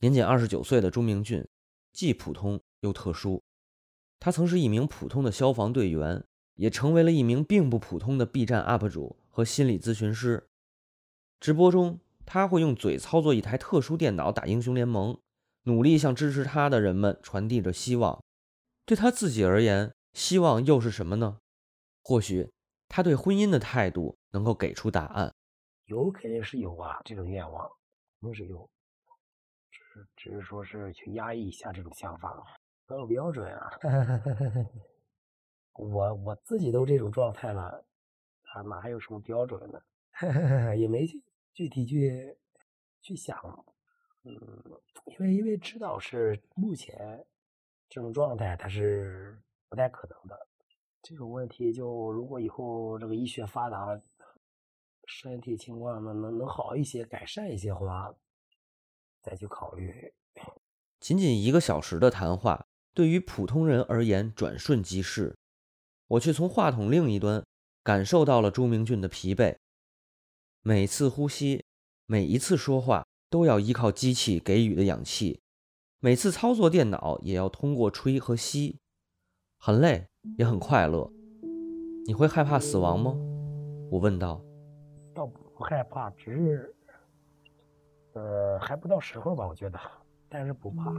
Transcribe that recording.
年仅二十九岁的朱明俊，既普通又特殊。他曾是一名普通的消防队员，也成为了一名并不普通的 B 站 UP 主和心理咨询师。直播中，他会用嘴操作一台特殊电脑打英雄联盟，努力向支持他的人们传递着希望。对他自己而言，希望又是什么呢？或许他对婚姻的态度能够给出答案。有肯定是有啊，这种愿望肯定是有，是只是说是去压抑一下这种想法，很有标准啊。我我自己都这种状态了，啊，哪还有什么标准呢？也没去具体去去想，嗯，因为因为知道是目前这种状态，它是不太可能的。这种问题就如果以后这个医学发达，身体情况能能能好一些、改善一些话，再去考虑。仅仅一个小时的谈话，对于普通人而言转瞬即逝，我却从话筒另一端感受到了朱明俊的疲惫。每次呼吸，每一次说话，都要依靠机器给予的氧气；每次操作电脑，也要通过吹和吸，很累，也很快乐。你会害怕死亡吗？我问道。倒不害怕，只是，呃，还不到时候吧，我觉得，但是不怕。